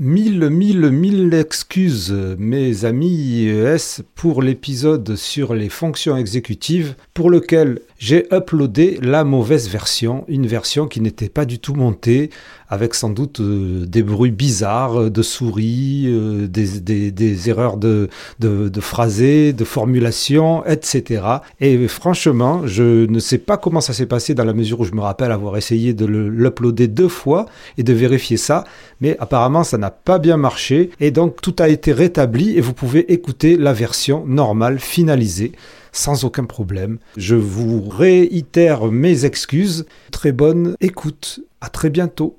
Mille, mille, mille excuses, mes amis IES, pour l'épisode sur les fonctions exécutives, pour lequel j'ai uploadé la mauvaise version, une version qui n'était pas du tout montée, avec sans doute euh, des bruits bizarres de souris, euh, des, erreurs de, de, de phrasé, de formulation, etc. Et franchement, je ne sais pas comment ça s'est passé dans la mesure où je me rappelle avoir essayé de l'uploader deux fois et de vérifier ça, mais apparemment ça pas bien marché, et donc tout a été rétabli et vous pouvez écouter la version normale finalisée sans aucun problème. Je vous réitère mes excuses. Très bonne écoute. À très bientôt.